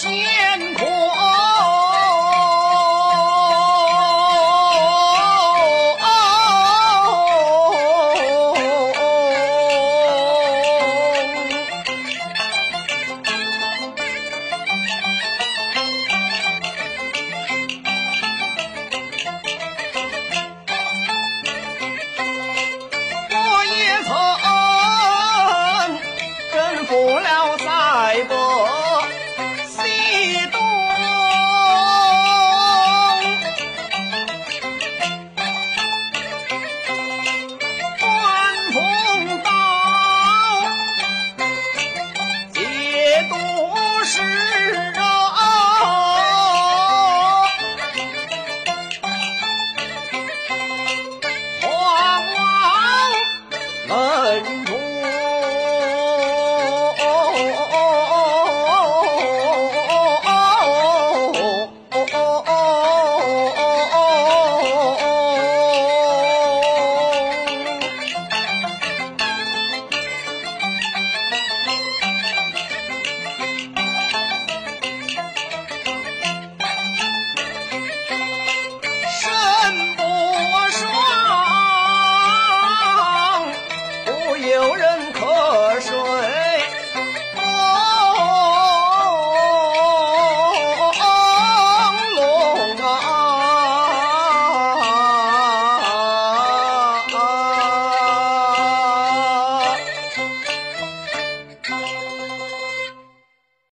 先苦，我也曾征服了。恩重